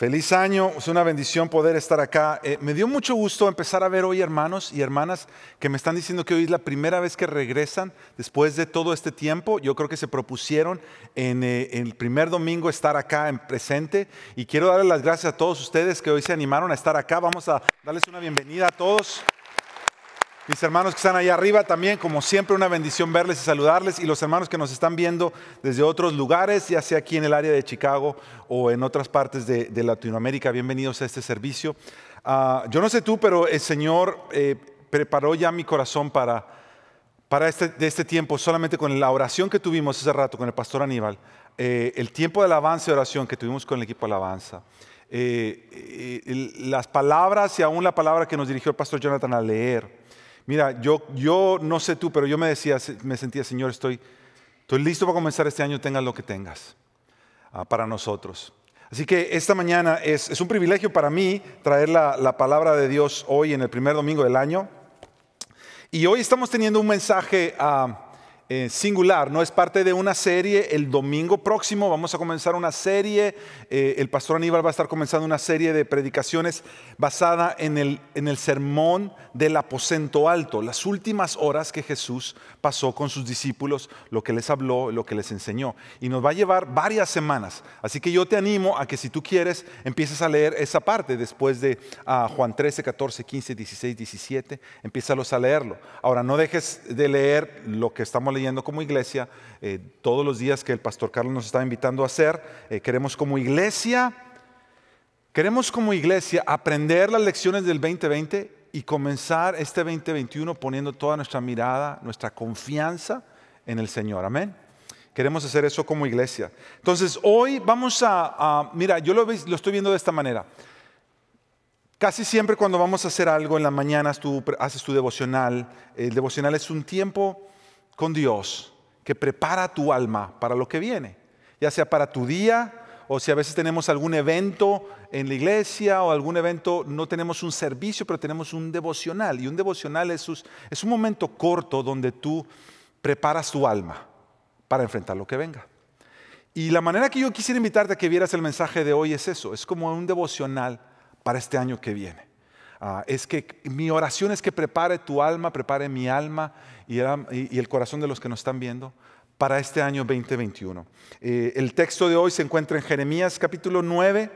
Feliz año, es una bendición poder estar acá. Eh, me dio mucho gusto empezar a ver hoy hermanos y hermanas que me están diciendo que hoy es la primera vez que regresan después de todo este tiempo. Yo creo que se propusieron en, eh, el primer domingo estar acá en presente y quiero darles las gracias a todos ustedes que hoy se animaron a estar acá. Vamos a darles una bienvenida a todos. Mis hermanos que están allá arriba también, como siempre, una bendición verles y saludarles. Y los hermanos que nos están viendo desde otros lugares, ya sea aquí en el área de Chicago o en otras partes de, Latinoamérica, bienvenidos a este servicio. Ah, yo no sé tú, pero el Señor eh, preparó ya mi corazón para, para este, de este tiempo, solamente con la oración que tuvimos hace rato con el pastor Aníbal, eh, el tiempo de alabanza y oración que tuvimos con el equipo de alabanza. Eh, las palabras y aún la palabra que nos dirigió el pastor Jonathan a leer, Mira, yo, yo no sé tú, pero yo me decía, me sentía, Señor, estoy, estoy listo para comenzar este año, tengas lo que tengas ah, para nosotros. Así que esta mañana es, un privilegio para mí traer la, palabra de Dios hoy en el primer domingo del año. Y hoy estamos teniendo un mensaje a... Eh, singular, no es parte de una serie. El domingo próximo vamos a comenzar una serie, eh, el pastor Aníbal va a estar comenzando una serie de predicaciones basada en el, en el sermón del aposento alto, las últimas horas que Jesús pasó con sus discípulos, lo que les habló, lo que les enseñó. Y nos va a llevar varias semanas. Así que yo te animo a que si tú quieres, empieces a leer esa parte después de ah, Juan 13, 14, 15, 16, 17, empiézalos a leerlo. Ahora, no dejes de leer lo que estamos leyendo yendo como iglesia, eh, todos los días que el pastor Carlos nos está invitando a hacer. Eh, queremos como iglesia, queremos como iglesia aprender las lecciones del 2020 y comenzar este 2021 poniendo toda nuestra mirada, nuestra confianza en el Señor. Amén. Queremos hacer eso como iglesia. Entonces, hoy vamos a, mira, yo lo, lo estoy viendo de esta manera. Casi siempre cuando vamos a hacer algo en la mañana, tú haces tu devocional. El devocional es un tiempo con Dios que prepara tu alma para lo que viene, ya sea para tu día o si a veces tenemos algún evento en la iglesia o algún evento, no tenemos un servicio, pero tenemos un devocional. Y un devocional es, es un momento corto donde tú preparas tu alma para enfrentar lo que venga. Y la manera que yo quisiera invitarte a que vieras el mensaje de hoy es eso, es como un devocional para este año que viene. Ah, es que mi oración es que prepare tu alma, prepare mi alma y el, corazón de los que nos están viendo para este año 2021. Eh, el texto de hoy se encuentra en Jeremías capítulo 9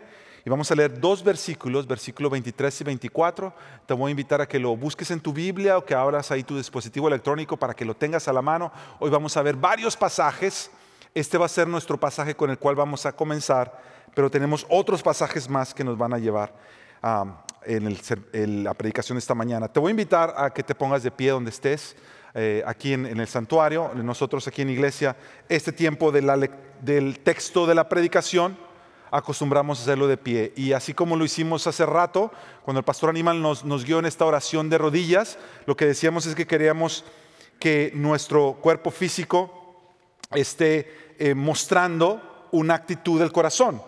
y vamos a leer dos versículos, versículos 23 y 24. Te voy a invitar a que lo busques en tu Biblia o que abras ahí tu dispositivo electrónico para que lo tengas a la mano. Hoy vamos a ver varios pasajes. Este va a ser nuestro pasaje con el cual vamos a comenzar, pero tenemos otros pasajes más que nos van a llevar en, la predicación de esta mañana. Te voy a invitar a que te pongas de pie donde estés, eh, aquí en, el santuario, nosotros aquí en iglesia, este tiempo del texto de la predicación acostumbramos a hacerlo de pie. Y así como lo hicimos hace rato, cuando el pastor Animal nos, nos guió en esta oración de rodillas, lo que decíamos es que queríamos que nuestro cuerpo físico esté eh, mostrando una actitud del corazón.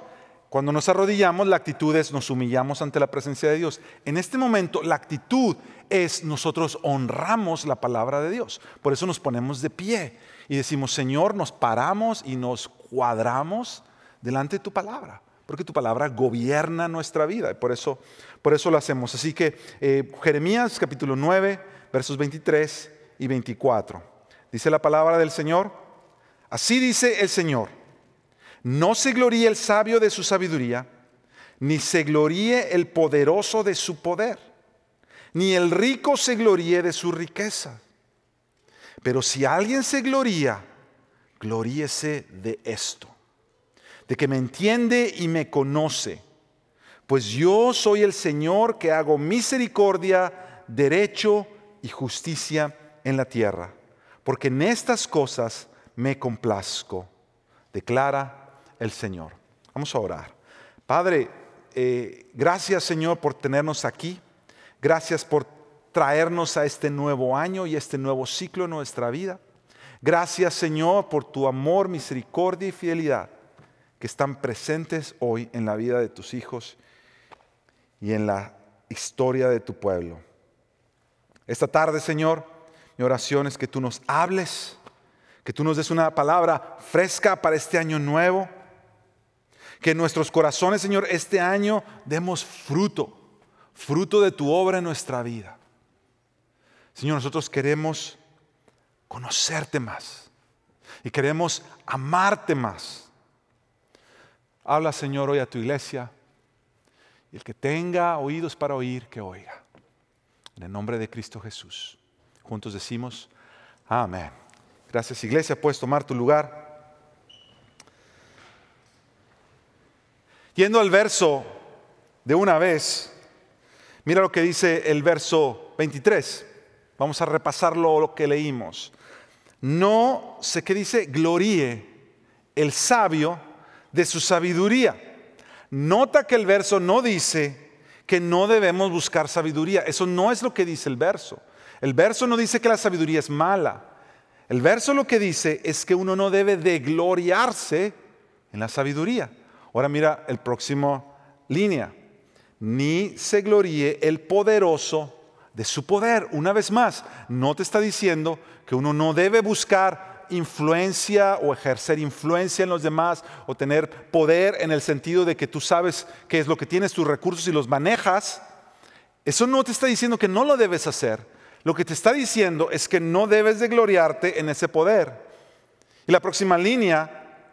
Cuando nos arrodillamos, la actitud es nos humillamos ante la presencia de Dios. En este momento, la actitud es nosotros honramos la palabra de Dios. Por eso nos ponemos de pie y decimos, Señor, nos paramos y nos cuadramos delante de tu palabra. Porque tu palabra gobierna nuestra vida. Y por eso, por eso lo hacemos. Así que eh, Jeremías capítulo 9, versos 23 y 24. Dice la palabra del Señor. Así dice el Señor no se gloríe el sabio de su sabiduría, ni se gloríe el poderoso de su poder, ni el rico se gloríe de su riqueza. Pero si alguien se gloría, gloríese de esto, de que me entiende y me conoce, pues yo soy el Señor que hago misericordia, derecho y justicia en la tierra, porque en estas cosas me complazco, declara el Señor. Vamos a orar. Padre, eh, gracias Señor por tenernos aquí. Gracias por traernos a este nuevo año y este nuevo ciclo en nuestra vida. Gracias Señor por tu amor, misericordia y fidelidad que están presentes hoy en la vida de tus hijos y en la historia de tu pueblo. Esta tarde, Señor, mi oración es que tú nos hables, que tú nos des una palabra fresca para este año nuevo Que nuestros corazones, Señor, este año demos fruto, fruto de tu obra en nuestra vida. Señor, nosotros queremos conocerte más y queremos amarte más. Habla, Señor, hoy a tu iglesia y el que tenga oídos para oír, que oiga. En el nombre de Cristo Jesús. Juntos decimos, amén. Gracias, iglesia. Puedes tomar tu lugar. Yendo al verso de una vez, mira lo que dice el verso 23. Vamos a repasar lo que leímos. No sé qué dice, gloríe el sabio de su sabiduría. Nota que el verso no dice que no debemos buscar sabiduría. Eso no es lo que dice el verso. El verso no dice que la sabiduría es mala. El verso lo que dice es que uno no debe de gloriarse en la sabiduría. Ahora mira el próximo línea. Ni se gloríe el poderoso de su poder. Una vez más, no te está diciendo que uno no debe buscar influencia o ejercer influencia en los demás o tener poder en el sentido de que tú sabes qué es lo que tienes, tus recursos y los manejas. Eso no te está diciendo que no lo debes hacer. Lo que te está diciendo es que no debes de gloriarte en ese poder. Y la próxima línea,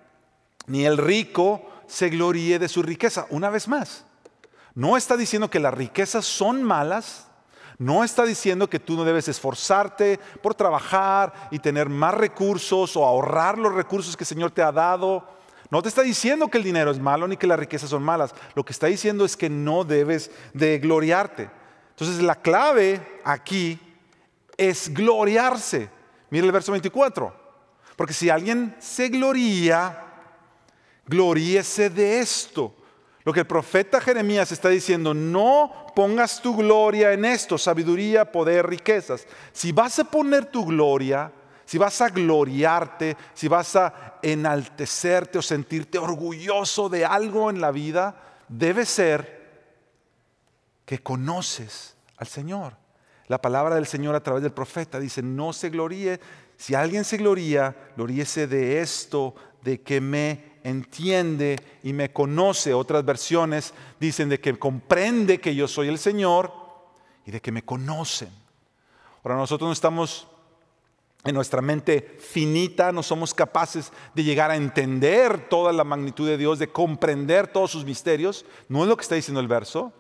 ni el rico se gloríe de su riqueza. Una vez más, no está diciendo que las riquezas son malas, no está diciendo que tú no debes esforzarte por trabajar y tener más recursos o ahorrar los recursos que el Señor te ha dado. No te está diciendo que el dinero es malo ni que las riquezas son malas. Lo que está diciendo es que no debes de gloriarte. Entonces la clave aquí es gloriarse. Mira el verso 24. Porque si alguien se gloría, gloríese de esto lo que el profeta Jeremías está diciendo, no pongas tu gloria en esto, sabiduría, poder, riquezas. Si vas a poner tu gloria, si vas a gloriarte, si vas a enaltecerte o sentirte orgulloso de algo en la vida, debe ser que conoces al Señor. La palabra del Señor a través del profeta dice, no se gloríe. Si alguien se gloría, gloríese de esto, de que me entiende y me conoce. Otras versiones dicen de que comprende que yo soy el Señor y de que me conocen. Ahora nosotros no estamos en nuestra mente finita, no somos capaces de llegar a entender toda la magnitud de Dios, de comprender todos sus misterios. No es lo que está diciendo el verso,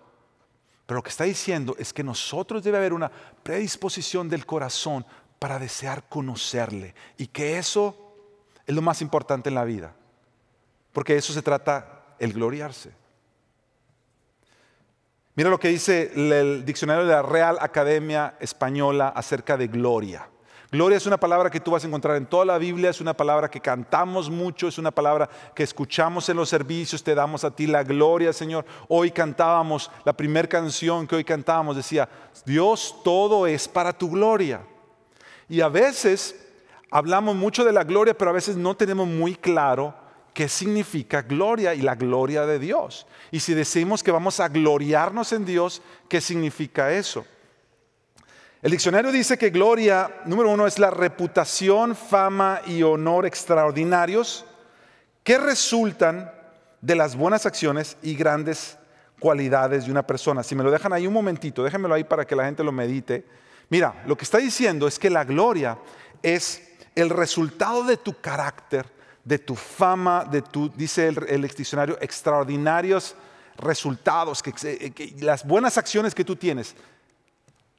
pero lo que está diciendo es que nosotros debe haber una predisposición del corazón para desear conocerle y que eso es lo más importante en la vida. Porque de eso se trata el gloriarse. Mira lo que dice el diccionario de la Real Academia Española acerca de gloria. Gloria es una palabra que tú vas a encontrar en toda la Biblia, es una palabra que cantamos mucho, es una palabra que escuchamos en los servicios, te damos a ti la gloria, Señor. Hoy cantábamos, la primera canción que hoy cantábamos decía, Dios, todo es para tu gloria. Y a veces hablamos mucho de la gloria, pero a veces no tenemos muy claro qué significa gloria y la gloria de Dios. Y si decimos que vamos a gloriarnos en Dios, ¿qué significa eso? El diccionario dice que gloria, número uno, es la reputación, fama y honor extraordinarios que resultan de las buenas acciones y grandes cualidades de una persona. Si me lo dejan ahí un momentito, déjenmelo ahí para que la gente lo medite. Mira, lo que está diciendo es que la gloria es el resultado de tu carácter, de tu fama, de tu, dice el, diccionario, extraordinarios resultados, que, las buenas acciones que tú tienes,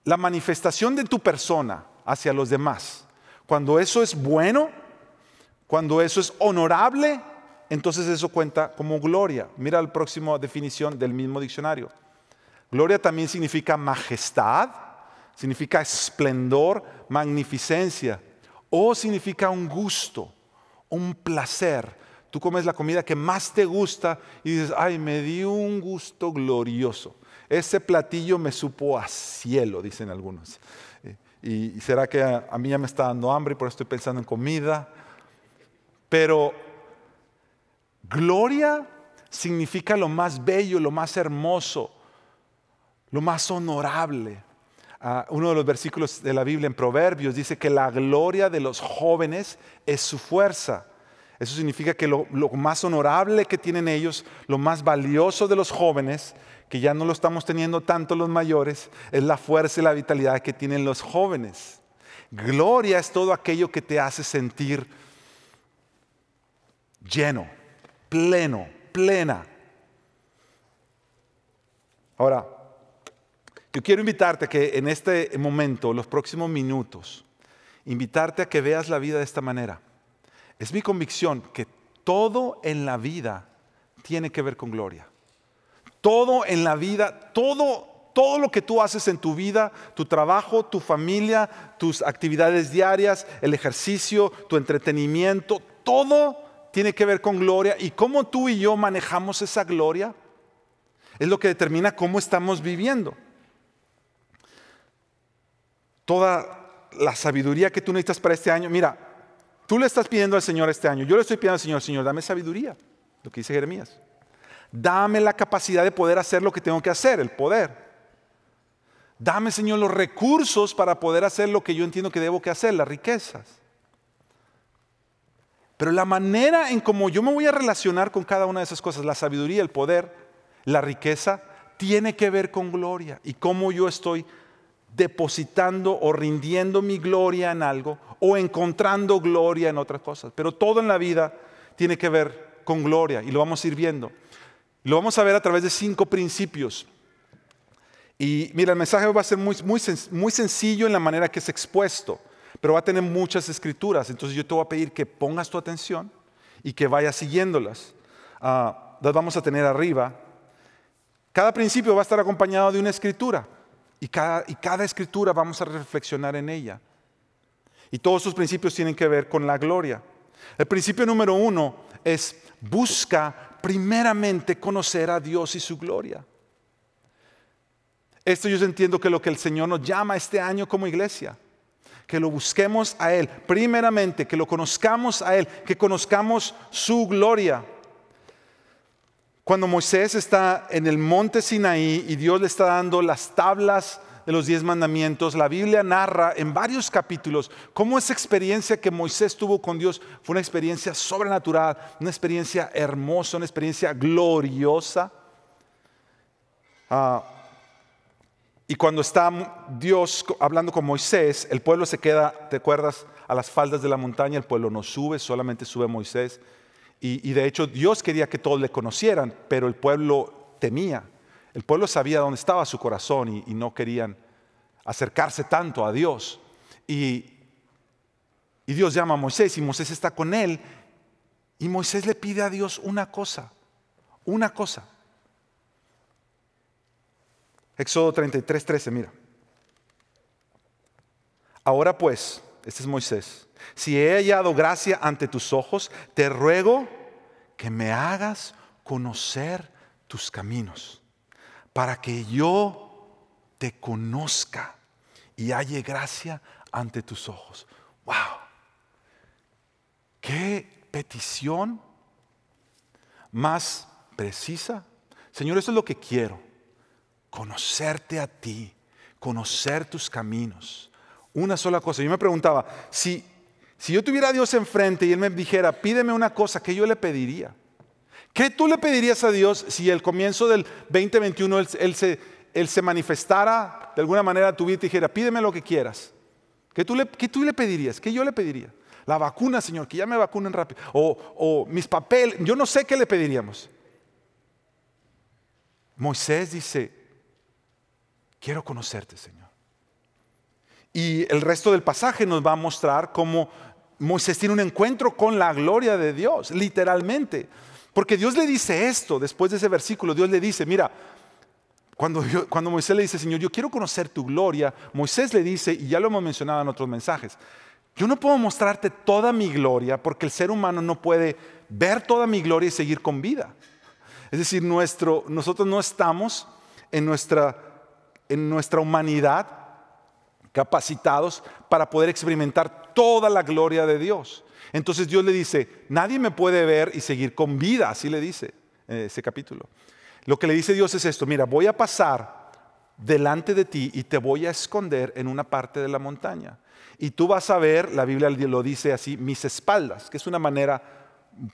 la manifestación de tu persona hacia los demás. Cuando eso es bueno, cuando eso es honorable, entonces eso cuenta como gloria. Mira la próxima definición del mismo diccionario. Gloria también significa majestad, significa esplendor, magnificencia, o significa un gusto, un placer. Tú comes la comida que más te gusta y dices, ay, me dio un gusto glorioso. Ese platillo me supo a cielo, dicen algunos. Y será que a, mí ya me está dando hambre y por eso estoy pensando en comida. Pero gloria significa lo más bello, lo más hermoso, lo más honorable. Uno de los versículos de la Biblia en Proverbios dice que la gloria de los jóvenes es su fuerza. Eso significa que lo, más honorable que tienen ellos, lo más valioso de los jóvenes, que ya no lo estamos teniendo tanto los mayores, es la fuerza y la vitalidad que tienen los jóvenes. Gloria es todo aquello que te hace sentir lleno, pleno, plena. Ahora, yo quiero invitarte a que en este momento, los próximos minutos, invitarte a que veas la vida de esta manera. Es mi convicción que todo en la vida tiene que ver con gloria. Todo en la vida, todo todo lo que tú haces en tu vida, tu trabajo, tu familia, tus actividades diarias, el ejercicio, tu entretenimiento, todo tiene que ver con gloria y cómo tú y yo manejamos esa gloria es lo que determina cómo estamos viviendo. Toda la sabiduría que tú necesitas para este año, mira, tú le estás pidiendo al Señor este año, yo le estoy pidiendo al Señor, Señor, dame sabiduría, lo que dice Jeremías. Dame la capacidad de poder hacer lo que tengo que hacer, el poder. Dame, Señor, los recursos para poder hacer lo que yo entiendo que debo que hacer, las riquezas. Pero la manera en cómo yo me voy a relacionar con cada una de esas cosas, la sabiduría, el poder, la riqueza, tiene que ver con gloria y cómo yo estoy depositando o rindiendo mi gloria en algo o encontrando gloria en otras cosas. Pero todo en la vida tiene que ver con gloria y lo vamos a ir viendo. Lo vamos a ver a través de cinco principios. Y mira, el mensaje va a ser muy, muy, muy sencillo en la manera que es expuesto pero va a tener muchas escrituras. Entonces yo te voy a pedir que pongas tu atención y que vayas siguiéndolas. Ah, las vamos a tener arriba. Cada principio va a estar acompañado de una escritura y cada, y cada escritura vamos a reflexionar en ella. Y todos sus principios tienen que ver con la gloria. El principio número uno es busca primeramente conocer a Dios y su gloria. Esto yo entiendo que lo que el Señor nos llama este año como iglesia que lo busquemos a Él, primeramente, que lo conozcamos a Él, que conozcamos su gloria. Cuando Moisés está en el monte Sinaí y Dios le está dando las tablas de los diez mandamientos, la Biblia narra en varios capítulos cómo esa experiencia que Moisés tuvo con Dios fue una experiencia sobrenatural, una experiencia hermosa, una experiencia gloriosa. Ah, y cuando está Dios hablando con Moisés, el pueblo se queda, ¿te acuerdas? A las faldas de la montaña, el pueblo no sube, solamente sube Moisés. Y, de hecho Dios quería que todos le conocieran, pero el pueblo temía. El pueblo sabía dónde estaba su corazón y, no querían acercarse tanto a Dios. Y, y Dios llama a Moisés y Moisés está con él. Y Moisés le pide a Dios una cosa, una cosa. Éxodo 33, 13, mira. Ahora pues, este es Moisés, si he hallado gracia ante tus ojos, te ruego que me hagas conocer tus caminos, para que yo te conozca y halle gracia ante tus ojos. ¡Wow! ¿Qué petición más precisa? Señor, eso es lo que quiero conocerte a ti, conocer tus caminos. Una sola cosa. Yo me preguntaba, si, si yo tuviera a Dios enfrente y Él me dijera, pídeme una cosa, ¿qué yo le pediría? ¿Qué tú le pedirías a Dios si el comienzo del 2021 Él, se, él se, manifestara de alguna manera a tu vida y te dijera, pídeme lo que quieras? ¿Qué tú, le, ¿Qué tú le pedirías? ¿Qué yo le pediría? La vacuna, Señor, que ya me vacunen rápido. O, o mis papeles, yo no sé qué le pediríamos. Moisés dice, quiero conocerte, Señor. Y el resto del pasaje nos va a mostrar cómo Moisés tiene un encuentro con la gloria de Dios, literalmente. Porque Dios le dice esto, después de ese versículo, Dios le dice, mira, cuando, cuando Moisés le dice, Señor, yo quiero conocer tu gloria, Moisés le dice, y ya lo hemos mencionado en otros mensajes, yo no puedo mostrarte toda mi gloria porque el ser humano no puede ver toda mi gloria y seguir con vida. Es decir, nuestro, nosotros no estamos en nuestra en nuestra humanidad capacitados para poder experimentar toda la gloria de Dios. Entonces Dios le dice, nadie me puede ver y seguir con vida, así le dice eh, ese capítulo. Lo que le dice Dios es esto, mira, voy a pasar delante de ti y te voy a esconder en una parte de la montaña. Y tú vas a ver, la Biblia lo dice así, mis espaldas, que es una manera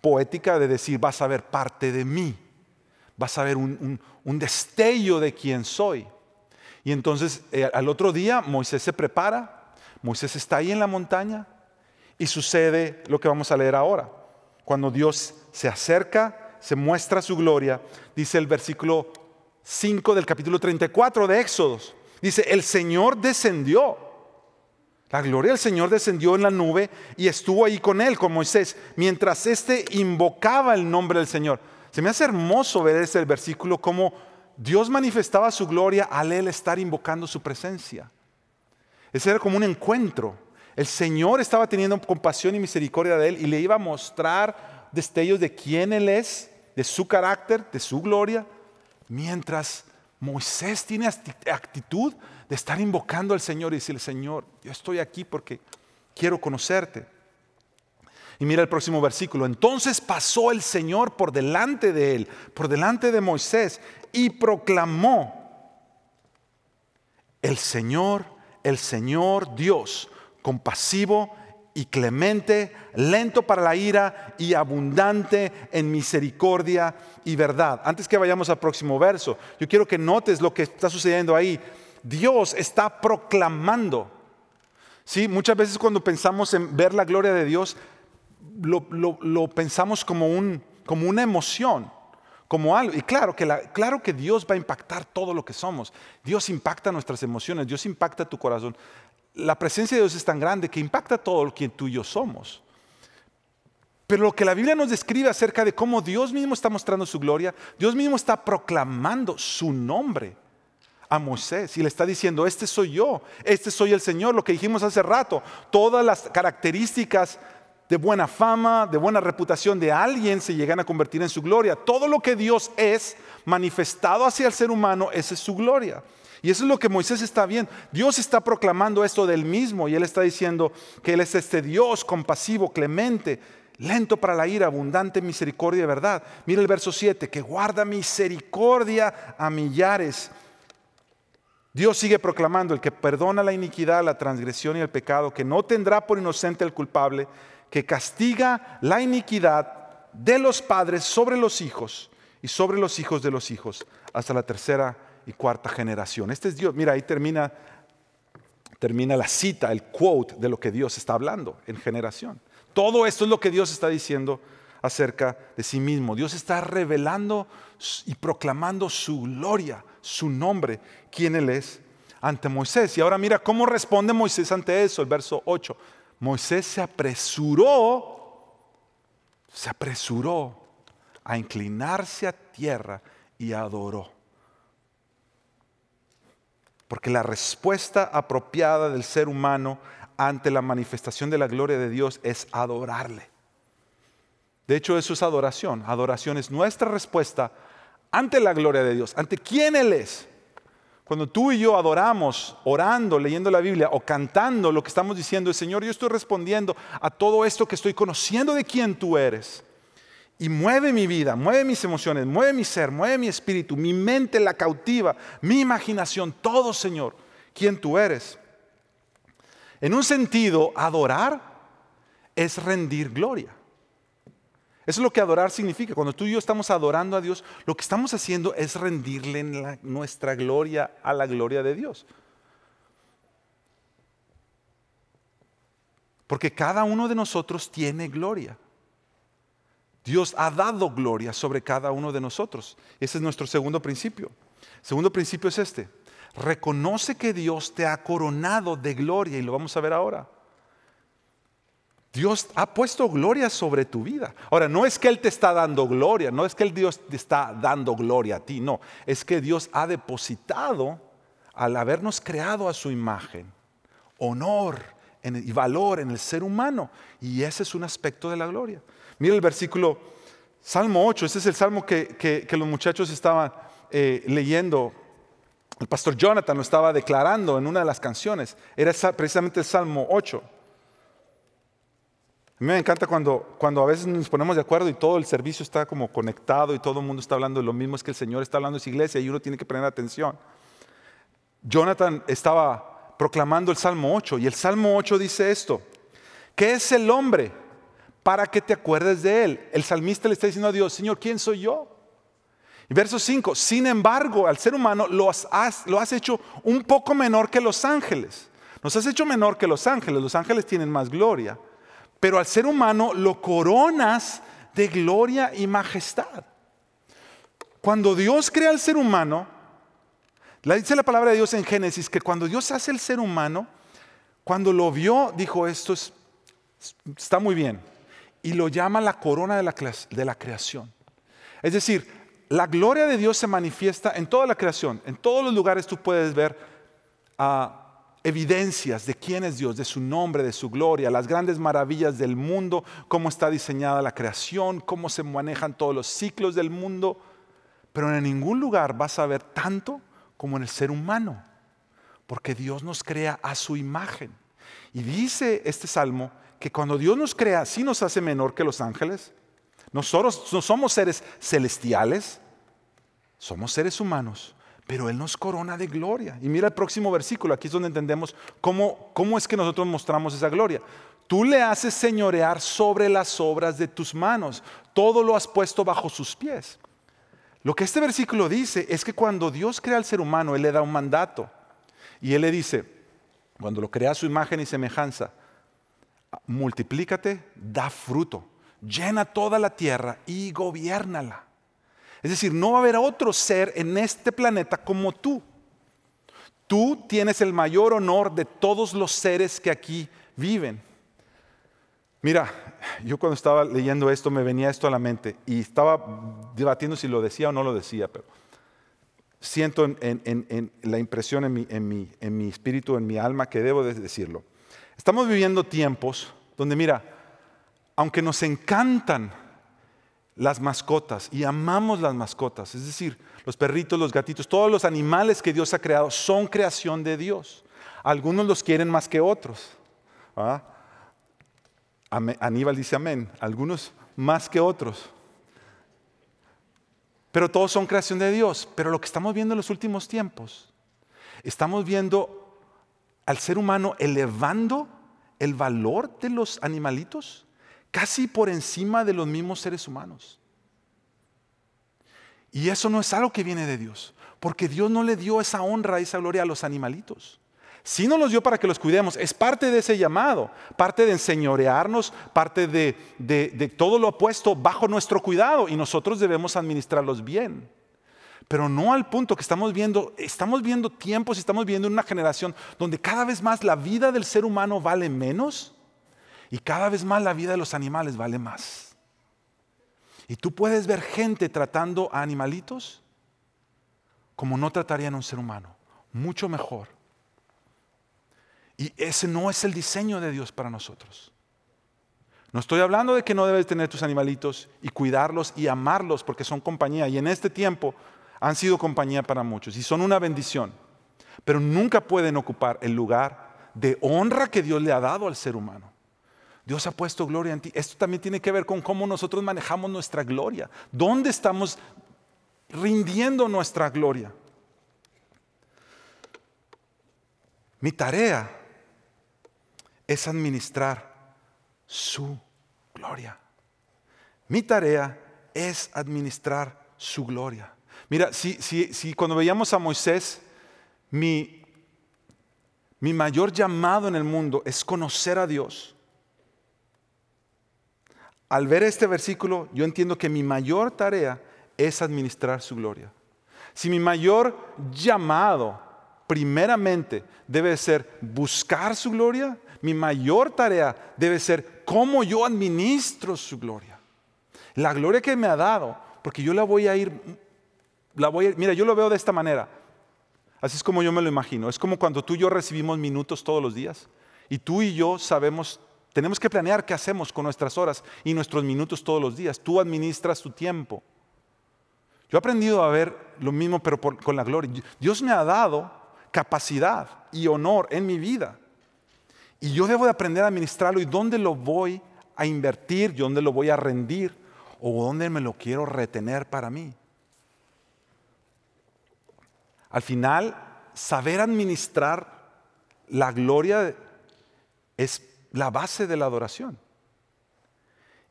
poética de decir, vas a ver parte de mí, vas a ver un, destello de quién soy. Y entonces eh, al otro día Moisés se prepara, Moisés está ahí en la montaña y sucede lo que vamos a leer ahora. Cuando Dios se acerca, se muestra su gloria, dice el versículo 5 del capítulo 34 de Éxodos. Dice, el Señor descendió. La gloria del Señor descendió en la nube y estuvo ahí con él, con Moisés, mientras éste invocaba el nombre del Señor. Se me hace hermoso ver ese versículo como Dios manifestaba su gloria al él estar invocando su presencia. Ese era como un encuentro. El Señor estaba teniendo compasión y misericordia de él y le iba a mostrar destellos de quién él es, de su carácter, de su gloria, mientras Moisés tiene actitud de estar invocando al Señor y decirle, Señor, yo estoy aquí porque quiero conocerte. Y mira el próximo versículo. Entonces pasó el Señor por delante de él, por delante de Moisés, y proclamó, el Señor, el Señor Dios, compasivo y clemente, lento para la ira y abundante en misericordia y verdad. Antes que vayamos al próximo verso, yo quiero que notes lo que está sucediendo ahí. Dios está proclamando. ¿Sí? Muchas veces cuando pensamos en ver la gloria de Dios, lo, pensamos como, un, como una emoción, como algo. Y claro que, claro que Dios va a impactar todo lo que somos. Dios impacta nuestras emociones, Dios impacta tu corazón la presencia de Dios es tan grande que impacta todo lo que tú y yo somos. Pero lo que la Biblia nos describe acerca de cómo Dios mismo está mostrando su gloria, Dios mismo está proclamando su nombre a Moisés y le está diciendo, este soy yo, este soy el Señor, lo que dijimos hace rato, todas las características de buena fama, de buena reputación de alguien se llegan a convertir en su gloria. Todo lo que Dios es manifestado hacia el ser humano, esa es su gloria. Y eso es lo que Moisés está viendo. Dios está proclamando esto del mismo y él está diciendo que él es este Dios compasivo, clemente, lento para la ira, abundante misericordia y verdad. Mira el verso 7, que guarda misericordia a millares. Dios sigue proclamando, el que perdona la iniquidad, la transgresión y el pecado, que no tendrá por inocente el culpable, que castiga la iniquidad de los padres sobre los hijos y sobre los hijos de los hijos, hasta la tercera y cuarta generación. Este es Dios. Mira, ahí termina, termina la cita, el quote de lo que Dios está hablando en generación. Todo esto es lo que Dios está diciendo acerca de sí mismo. Dios está revelando y proclamando su gloria, su nombre, quién Él es ante Moisés. Y ahora mira cómo responde Moisés ante eso, el verso 8. Moisés se apresuró, se apresuró a inclinarse a tierra y adoró. Porque la respuesta apropiada del ser humano ante la manifestación de la gloria de Dios es adorarle. De hecho, eso es adoración. Adoración es nuestra respuesta ante la gloria de Dios, ante quién Él es. Cuando tú y yo adoramos, orando, leyendo la Biblia o cantando, lo que estamos diciendo es, Señor, yo estoy respondiendo a todo esto que estoy conociendo de quién tú eres y mueve mi vida, mueve mis emociones, mueve mi ser, mueve mi espíritu, mi mente la cautiva, mi imaginación, todo Señor, quien tú eres. En un sentido, adorar es rendir gloria. Eso es lo que adorar significa. Cuando tú y yo estamos adorando a Dios, lo que estamos haciendo es rendirle nuestra gloria a la gloria de Dios. Porque cada uno de nosotros tiene gloria. Dios ha dado gloria sobre cada uno de nosotros. Ese es nuestro segundo principio. segundo principio es este. Reconoce que Dios te ha coronado de gloria y lo vamos a ver ahora. Dios ha puesto gloria sobre tu vida. Ahora, no es que Él te está dando gloria, no es que el Dios te está dando gloria a ti, no. Es que Dios ha depositado, al habernos creado a su imagen, honor y valor en el ser humano. Y ese es un aspecto de la gloria. Mira el versículo, Salmo 8, este es el salmo que, los muchachos estaban eh, leyendo. El pastor Jonathan lo estaba declarando en una de las canciones. Era precisamente el Salmo 8. A mí me encanta cuando, cuando a veces nos ponemos de acuerdo y todo el servicio está como conectado y todo el mundo está hablando de lo mismo, es que el Señor está hablando de su iglesia y uno tiene que poner atención. Jonathan estaba proclamando el Salmo 8 y el Salmo 8 dice esto, ¿qué es el hombre para que te acuerdes de Él. El salmista le está diciendo a Dios, Señor, ¿quién soy yo? Y verso 5, sin embargo, al ser humano lo has, lo has hecho un poco menor que los ángeles. Nos has hecho menor que los ángeles, los ángeles tienen más gloria, pero al ser humano lo coronas de gloria y majestad. Cuando Dios crea al ser humano, la dice la palabra de Dios en Génesis que cuando Dios hace el ser humano, cuando lo vio, dijo, esto es, está muy bien. Y lo llama la corona de la, de la creación. Es decir, la gloria de Dios se manifiesta en toda la creación. En todos los lugares tú puedes ver ah, evidencias de quién es Dios, de su nombre, de su gloria, las grandes maravillas del mundo, cómo está diseñada la creación, cómo se manejan todos los ciclos del mundo. Pero en ningún lugar vas a ver tanto como en el ser humano, porque Dios nos crea a su imagen. Y dice este salmo que cuando Dios nos crea, sí nos hace menor que los ángeles. Nosotros no somos seres celestiales, somos seres humanos, pero Él nos corona de gloria. Y mira el próximo versículo, aquí es donde entendemos cómo, cómo es que nosotros mostramos esa gloria. Tú le haces señorear sobre las obras de tus manos, todo lo has puesto bajo sus pies. Lo que este versículo dice es que cuando Dios crea al ser humano, Él le da un mandato. Y Él le dice, cuando lo crea a su imagen y semejanza, multiplícate, da fruto, llena toda la tierra y gobiernala. Es decir, no va a haber otro ser en este planeta como tú. Tú tienes el mayor honor de todos los seres que aquí viven. Mira, yo cuando estaba leyendo esto me venía esto a la mente y estaba debatiendo si lo decía o no lo decía, pero siento en, la impresión en mi, en mi espíritu, en mi alma, que debo de decirlo. Estamos viviendo tiempos donde, mira, aunque nos encantan las mascotas y amamos las mascotas, es decir, los perritos, los gatitos, todos los animales que Dios ha creado son creación de Dios. Algunos los quieren más que otros. ¿ah? Aníbal dice amén, algunos más que otros. Pero todos son creación de Dios. Pero lo que estamos viendo en los últimos tiempos, estamos viendo al ser humano elevando el valor de los animalitos casi por encima de los mismos seres humanos. Y eso no es algo que viene de Dios, porque Dios no le dio esa honra, esa gloria a los animalitos. Si no los dio para que los cuidemos. Es parte de ese llamado, parte de enseñorearnos, parte de, de, todo lo puesto bajo nuestro cuidado y nosotros debemos administrarlos bien. Pero no al punto que estamos viendo, estamos viendo tiempos estamos viendo una generación donde cada vez más la vida del ser humano vale menos y cada vez más la vida de los animales vale más. Y tú puedes ver gente tratando a animalitos como no tratarían a un ser humano, mucho mejor y ese no es el diseño de Dios para nosotros. No estoy hablando de que no debes tener tus animalitos y cuidarlos y amarlos porque son compañía. Y en este tiempo han sido compañía para muchos y son una bendición. Pero nunca pueden ocupar el lugar de honra que Dios le ha dado al ser humano. Dios ha puesto gloria en ti. Esto también tiene que ver con cómo nosotros manejamos nuestra gloria. ¿Dónde estamos rindiendo nuestra gloria? Mi tarea es administrar su gloria. Mi tarea es administrar su gloria. Mira, si, cuando veíamos a Moisés, mi mayor llamado en el mundo es conocer a Dios. Al ver este versículo, yo entiendo que mi mayor tarea es administrar su gloria. Si mi mayor llamado primeramente debe ser buscar su gloria, mi mayor tarea debe ser cómo yo administro su gloria. La gloria que me ha dado, porque yo la voy a ir, la voy a, mira, yo lo veo de esta manera. Así es como yo me lo imagino. Es como cuando tú y yo recibimos minutos todos los días. Y tú y yo sabemos, tenemos que planear qué hacemos con nuestras horas y nuestros minutos todos los días. Tú administras tu tiempo. Yo he aprendido a ver lo mismo, pero con la gloria. Dios me ha dado capacidad y honor en mi vida. Y yo debo de aprender a administrarlo y dónde lo voy a invertir, dónde lo voy a rendir o dónde me lo quiero retener para mí. Al final, saber administrar la gloria es la base de la adoración.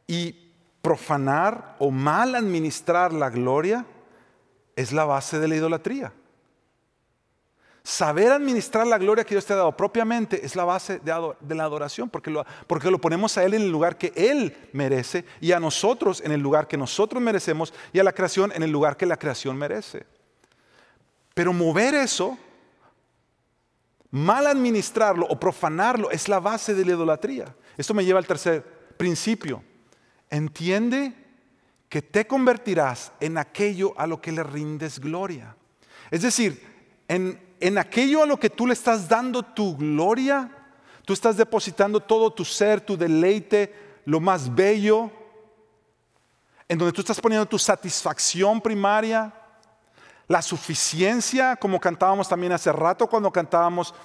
Y profanar o mal administrar la gloria es la base de la idolatría. Saber administrar la gloria que Dios te ha dado propiamente es la base de, la adoración, porque lo, porque lo ponemos a Él en el lugar que Él merece y a nosotros en el lugar que nosotros merecemos y a la creación en el lugar que la creación merece. Pero mover eso, mal administrarlo o profanarlo es la base de la idolatría. Esto me lleva al tercer principio. Entiende que te convertirás en aquello a lo que le rindes gloria. Es decir, en, en aquello a lo que tú le estás dando tu gloria, tú estás depositando todo tu ser, tu deleite, lo más bello, en donde tú estás poniendo tu satisfacción primaria, la suficiencia, como cantábamos también hace rato cuando cantábamos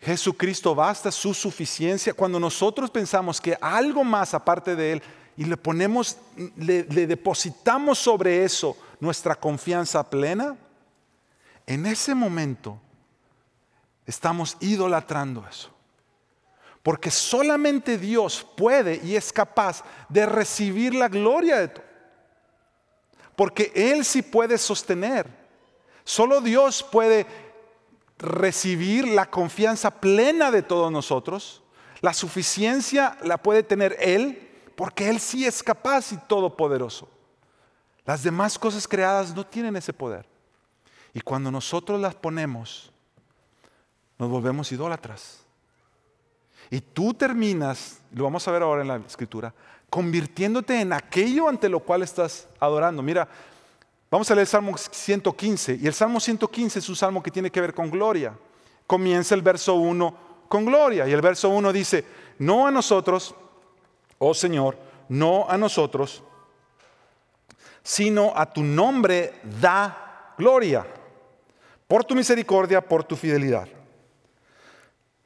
Jesucristo basta, su suficiencia. Cuando nosotros pensamos que algo más aparte de Él y le ponemos, le, le depositamos sobre eso nuestra confianza plena, en ese momento estamos idolatrando eso. Porque solamente Dios puede y es capaz de recibir la gloria de todo. Porque Él sí puede sostener. Solo Dios puede recibir la confianza plena de todos nosotros. La suficiencia la puede tener Él porque Él sí es capaz y todopoderoso. Las demás cosas creadas no tienen ese poder. Y cuando nosotros las ponemos, nos volvemos idólatras. Y tú terminas, lo vamos a ver ahora en la escritura, convirtiéndote en aquello ante lo cual estás adorando. Mira, vamos a leer el Salmo 115. Y el Salmo 115 es un salmo que tiene que ver con gloria. Comienza el verso 1 con gloria. Y el verso 1 dice, no a nosotros, oh Señor, no a nosotros, sino a tu nombre da gloria por tu misericordia, por tu fidelidad.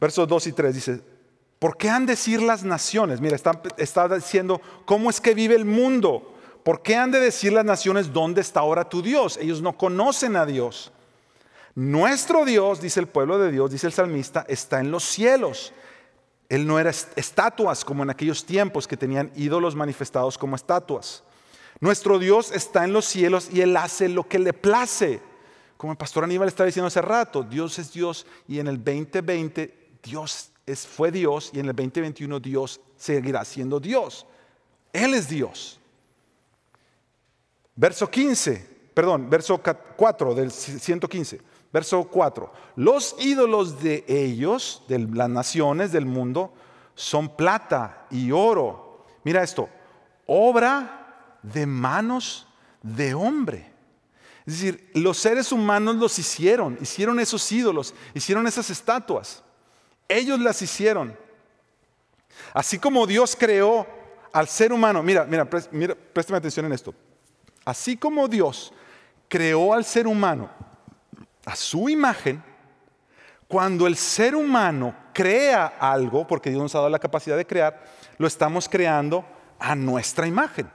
Versos 2 y 3 dice, ¿por qué han de decir las naciones? Mira, está, diciendo, ¿cómo es que vive el mundo? ¿Por qué han de decir las naciones, ¿dónde está ahora tu Dios? Ellos no conocen a Dios. Nuestro Dios, dice el pueblo de Dios, dice el salmista, está en los cielos. Él no era estatuas como en aquellos tiempos que tenían ídolos manifestados como estatuas. Nuestro Dios está en los cielos y Él hace lo que le place. Como el pastor Aníbal estaba diciendo hace rato, Dios es Dios y en el 2020 Dios es, fue Dios y en el 2021 Dios seguirá siendo Dios. Él es Dios. Verso 15, perdón, verso 4 del 115. Verso 4. Los ídolos de ellos, de las naciones del mundo, son plata y oro. Mira esto, obra de manos de hombre. Es decir, los seres humanos los hicieron, hicieron esos ídolos, hicieron esas estatuas. Ellos las hicieron. Así como Dios creó al ser humano, mira, mira, mira, préstame atención en esto. Así como Dios creó al ser humano a su imagen, cuando el ser humano crea algo, porque Dios nos ha dado la capacidad de crear, lo estamos creando a nuestra imagen.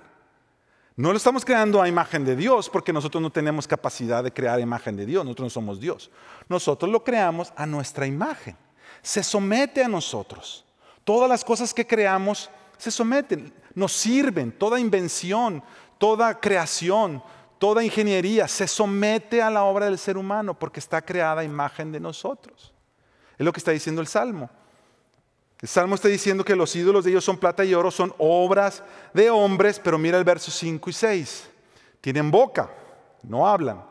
No lo estamos creando a imagen de Dios porque nosotros no tenemos capacidad de crear imagen de Dios, nosotros no somos Dios. Nosotros lo creamos a nuestra imagen. Se somete a nosotros. Todas las cosas que creamos se someten, nos sirven, toda invención, toda creación, toda ingeniería se somete a la obra del ser humano porque está creada a imagen de nosotros. Es lo que está diciendo el Salmo. El Salmo está diciendo que los ídolos de ellos son plata y oro, son obras de hombres, pero mira el verso 5 y 6. Tienen boca, no hablan.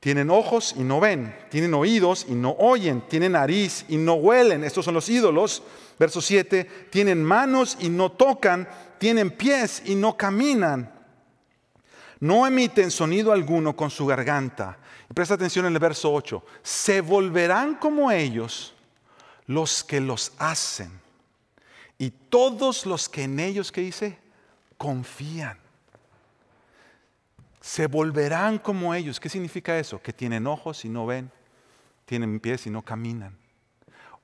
Tienen ojos y no ven. Tienen oídos y no oyen. Tienen nariz y no huelen. Estos son los ídolos. Verso 7. Tienen manos y no tocan. Tienen pies y no caminan. No emiten sonido alguno con su garganta. Presta atención en el verso 8. Se volverán como ellos los que los hacen y todos los que en ellos, ¿qué dice? Confían. Se volverán como ellos. ¿Qué significa eso? Que tienen ojos y no ven, tienen pies y no caminan.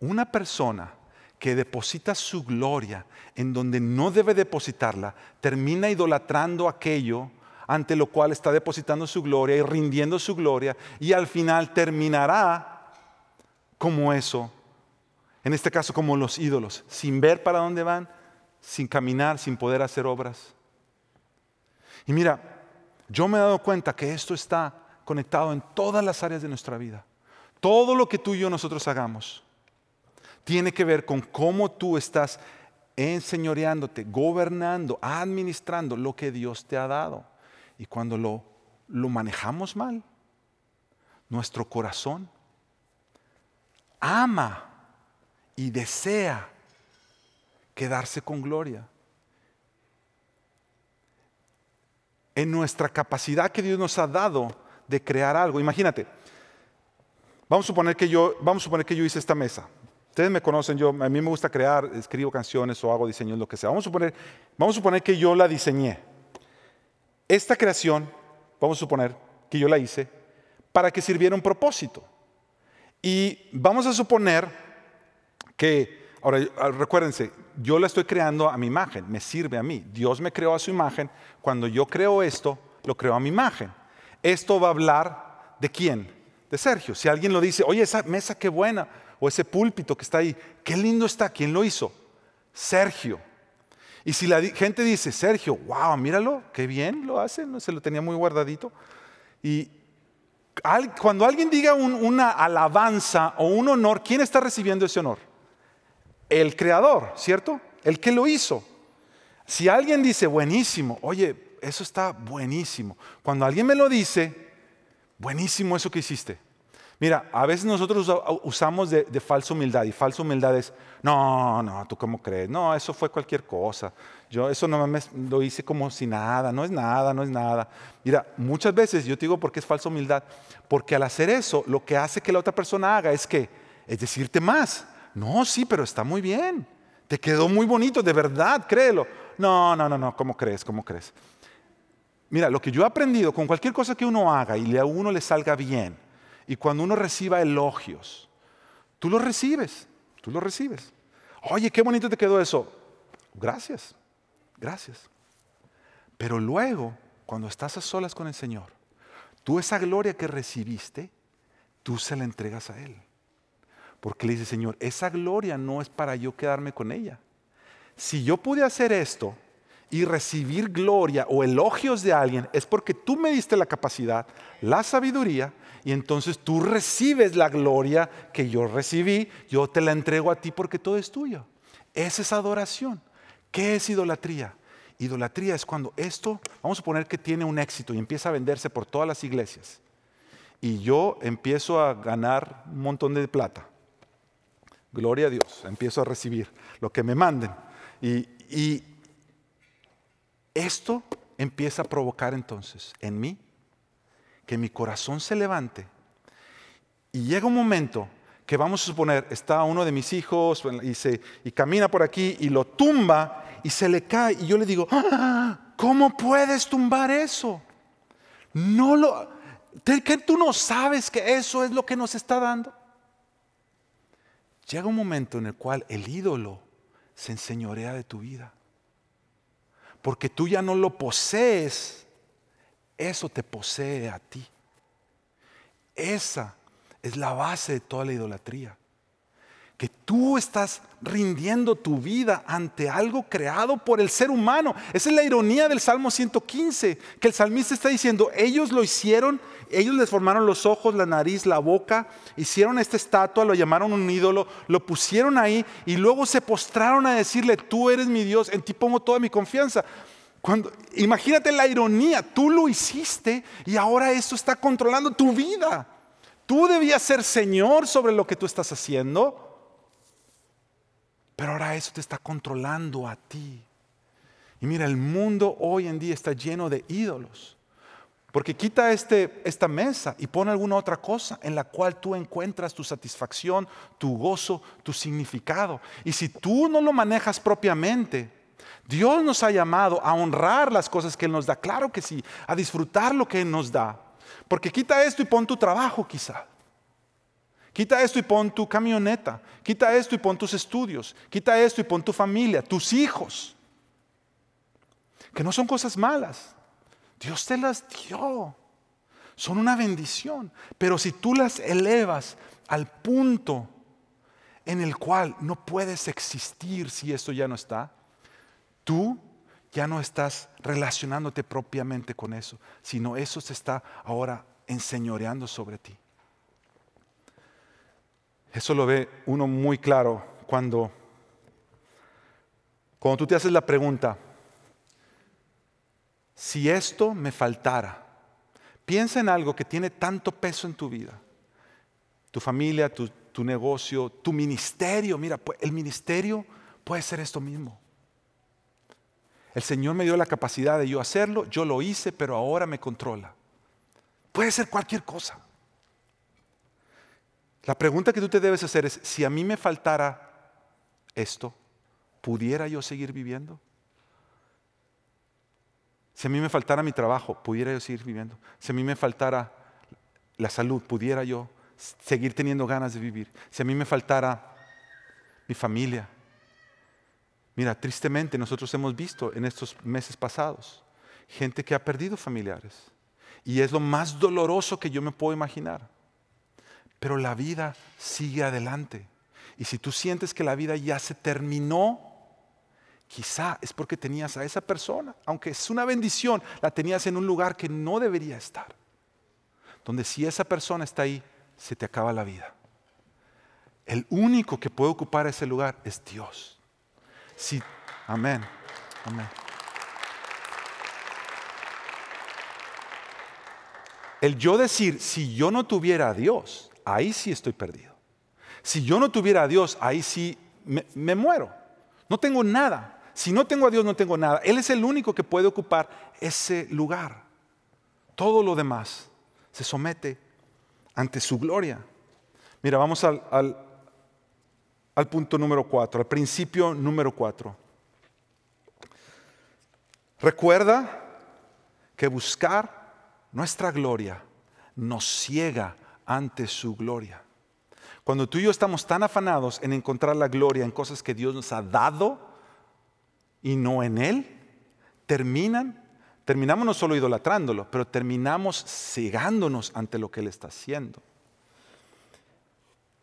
Una persona que deposita su gloria en donde no debe depositarla, termina idolatrando aquello ante lo cual está depositando su gloria y rindiendo su gloria y al final terminará como eso en este caso como los ídolos, sin ver para dónde van, sin caminar, sin poder hacer obras. Y mira, yo me he dado cuenta que esto está conectado en todas las áreas de nuestra vida. Todo lo que tú y yo nosotros hagamos tiene que ver con cómo tú estás enseñoreándote, gobernando, administrando lo que Dios te ha dado. Y cuando lo, lo manejamos mal, nuestro corazón ama y desea quedarse con gloria. En nuestra capacidad que Dios nos ha dado de crear algo. Imagínate, vamos a suponer que yo, vamos a suponer que yo hice esta mesa. Ustedes me conocen, yo, a mí me gusta crear, escribo canciones o hago diseños, lo que sea. Vamos a suponer, vamos a suponer que yo la diseñé. Esta creación, vamos a suponer que yo la hice para que sirviera un propósito. Y vamos a suponer que, ahora recuérdense, yo la estoy creando a mi imagen, me sirve a mí. Dios me creó a su imagen. Cuando yo creo esto, lo creo a mi imagen. Esto va a hablar de quién? De Sergio. Si alguien lo dice, oye, esa mesa qué buena, o ese púlpito que está ahí, qué lindo está, ¿quién lo hizo? Sergio. Y si la gente dice, Sergio, wow, míralo, qué bien lo hace, ¿no? se lo tenía muy guardadito. Y cuando alguien diga una alabanza o un honor, ¿quién está recibiendo ese honor? El creador, ¿cierto? El que lo hizo. Si alguien dice, buenísimo, oye, eso está buenísimo. Cuando alguien me lo dice, buenísimo eso que hiciste. Mira, a veces nosotros usamos de, falsa humildad y falsa humildad es, no, no, tú cómo crees, no, eso fue cualquier cosa, yo eso no me lo hice como si nada, no es nada, no es nada. Mira, muchas veces yo te digo por qué es falsa humildad, porque al hacer eso lo que hace que la otra persona haga es que, es decirte más, no, sí, pero está muy bien, te quedó muy bonito, de verdad, créelo. No, no, no, no, ¿cómo crees? ¿Cómo crees? Mira, lo que yo he aprendido con cualquier cosa que uno haga y a uno le salga bien, y cuando uno reciba elogios, tú los recibes, tú los recibes. Oye, qué bonito te quedó eso. Gracias, gracias. Pero luego, cuando estás a solas con el Señor, tú esa gloria que recibiste, tú se la entregas a Él. Porque le dice, Señor, esa gloria no es para yo quedarme con ella. Si yo pude hacer esto y recibir gloria o elogios de alguien, es porque tú me diste la capacidad, la sabiduría y entonces tú recibes la gloria que yo recibí, yo te la entrego a ti porque todo es tuyo. Esa es adoración. ¿Qué es idolatría? Idolatría es cuando esto, vamos a poner que tiene un éxito y empieza a venderse por todas las iglesias. Y yo empiezo a ganar un montón de plata. Gloria a Dios, empiezo a recibir lo que me manden. Y, esto empieza a provocar entonces en mí que mi corazón se levante y llega un momento que vamos a suponer, está uno de mis hijos y, se, y camina por aquí y lo tumba y se le cae y yo le digo, ah, ¿cómo puedes tumbar eso? No lo, tú no sabes que eso es lo que nos está dando. Llega un momento en el cual el ídolo se enseñorea de tu vida. Porque tú ya no lo posees eso te posee a ti. Esa es la base de toda la idolatría. Que tú estás rindiendo tu vida ante algo creado por el ser humano. Esa es la ironía del Salmo 115, que el salmista está diciendo, ellos lo hicieron, ellos les formaron los ojos, la nariz, la boca, hicieron esta estatua, lo llamaron un ídolo, lo pusieron ahí y luego se postraron a decirle, tú eres mi Dios, en ti pongo toda mi confianza imagínate la ironía, tú lo hiciste y ahora esto está controlando tu vida. Tú debías ser Señor sobre lo que tú estás haciendo, pero ahora eso te está controlando a ti. Y mira, el mundo hoy en día está lleno de ídolos. Porque quita este, esta mesa y pone alguna otra cosa en la cual tú encuentras tu satisfacción, tu gozo, tu significado. Y si tú no lo manejas propiamente, Dios nos ha llamado a honrar las cosas que Él nos da, claro que sí, a disfrutar lo que Él nos da. Porque quita esto y pon tu trabajo quizá. Quita esto y pon tu camioneta. Quita esto y pon tus estudios. Quita esto y pon tu familia, tus hijos. Que no son cosas malas. Dios te las dio. Son una bendición. Pero si tú las elevas al punto en el cual no puedes existir si esto ya no está, Tú ya no estás relacionándote propiamente con eso, sino eso se está ahora enseñoreando sobre ti. Eso lo ve uno muy claro cuando, cuando tú te haces la pregunta, si esto me faltara, piensa en algo que tiene tanto peso en tu vida, tu familia, tu, tu negocio, tu ministerio, mira, el ministerio puede ser esto mismo. El Señor me dio la capacidad de yo hacerlo, yo lo hice, pero ahora me controla. Puede ser cualquier cosa. La pregunta que tú te debes hacer es, si a mí me faltara esto, ¿pudiera yo seguir viviendo? Si a mí me faltara mi trabajo, ¿pudiera yo seguir viviendo? Si a mí me faltara la salud, ¿pudiera yo seguir teniendo ganas de vivir? Si a mí me faltara mi familia. Mira, tristemente nosotros hemos visto en estos meses pasados gente que ha perdido familiares. Y es lo más doloroso que yo me puedo imaginar. Pero la vida sigue adelante. Y si tú sientes que la vida ya se terminó, quizá es porque tenías a esa persona, aunque es una bendición, la tenías en un lugar que no debería estar. Donde si esa persona está ahí, se te acaba la vida. El único que puede ocupar ese lugar es Dios. Sí, amén. Amén. El yo decir, si yo no tuviera a Dios, ahí sí estoy perdido. Si yo no tuviera a Dios, ahí sí me, muero. No tengo nada. Si no tengo a Dios, no tengo nada. Él es el único que puede ocupar ese lugar. Todo lo demás se somete ante su gloria. Mira, vamos al, al punto número cuatro, al principio número cuatro. Recuerda que buscar nuestra gloria nos ciega ante su gloria. Cuando tú y yo estamos tan afanados en encontrar la gloria en cosas que Dios nos ha dado y no en Él, terminan, terminamos no solo idolatrándolo, pero terminamos cegándonos ante lo que Él está haciendo.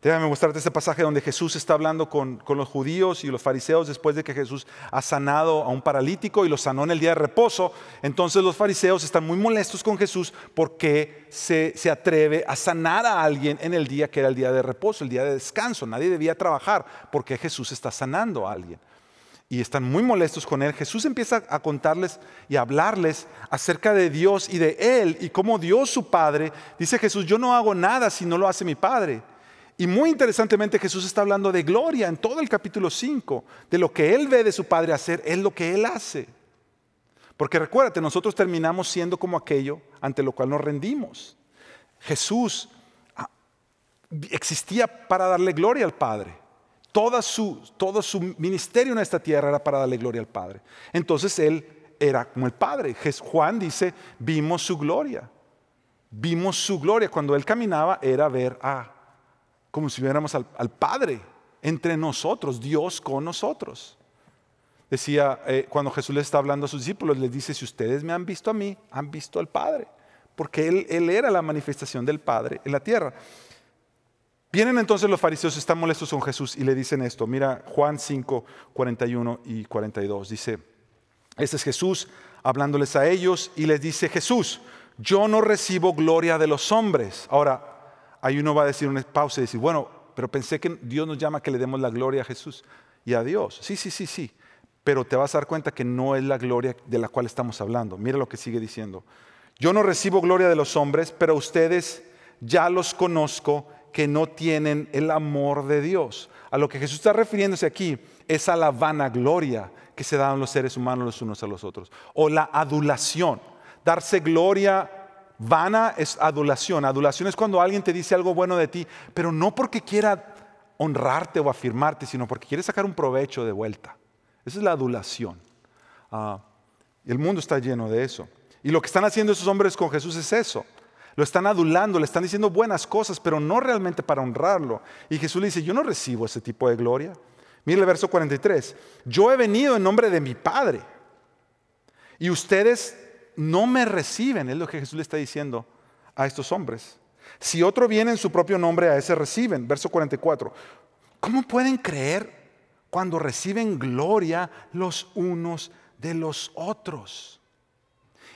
Déjame mostrarte este pasaje donde Jesús está hablando con, con, los judíos y los fariseos después de que Jesús ha sanado a un paralítico y lo sanó en el día de reposo. Entonces los fariseos están muy molestos con Jesús porque se, se atreve a sanar a alguien en el día que era el día de reposo, el día de descanso. Nadie debía trabajar porque Jesús está sanando a alguien. Y están muy molestos con él. Jesús empieza a contarles y a hablarles acerca de Dios y de Él y cómo Dios su Padre. Dice Jesús, yo no hago nada si no lo hace mi Padre. Y muy interesantemente Jesús está hablando de gloria en todo el capítulo 5, de lo que Él ve de su Padre hacer, es lo que Él hace. Porque recuérdate, nosotros terminamos siendo como aquello ante lo cual nos rendimos. Jesús ah, existía para darle gloria al Padre. Su, todo su ministerio en esta tierra era para darle gloria al Padre. Entonces Él era como el Padre. Juan dice, vimos su gloria. Vimos su gloria. Cuando Él caminaba era ver a como si viéramos al, Padre entre nosotros, Dios con nosotros. Decía, eh, cuando Jesús le está hablando a sus discípulos, les dice, si ustedes me han visto a mí, han visto al Padre, porque él, él era la manifestación del Padre en la tierra. Vienen entonces los fariseos, están molestos con Jesús y le dicen esto. Mira Juan 5, 41 y 42. Dice, este es Jesús hablándoles a ellos y les dice, Jesús, yo no recibo gloria de los hombres. Ahora, ahí uno va a decir una pausa y decir, bueno, pero pensé que Dios nos llama a que le demos la gloria a Jesús y a Dios. Sí, sí, sí, sí. Pero te vas a dar cuenta que no es la gloria de la cual estamos hablando. Mira lo que sigue diciendo. Yo no recibo gloria de los hombres, pero ustedes ya los conozco que no tienen el amor de Dios. A lo que Jesús está refiriéndose aquí es a la vanagloria que se dan los seres humanos los unos a los otros. O la adulación. Darse gloria Vana es adulación. Adulación es cuando alguien te dice algo bueno de ti, pero no porque quiera honrarte o afirmarte, sino porque quiere sacar un provecho de vuelta. Esa es la adulación. Ah, el mundo está lleno de eso. Y lo que están haciendo esos hombres con Jesús es eso. Lo están adulando, le están diciendo buenas cosas, pero no realmente para honrarlo. Y Jesús le dice, yo no recibo ese tipo de gloria. Mire el verso 43. Yo he venido en nombre de mi Padre. Y ustedes no me reciben, es lo que Jesús le está diciendo a estos hombres. Si otro viene en su propio nombre, a ese reciben. Verso 44. ¿Cómo pueden creer cuando reciben gloria los unos de los otros.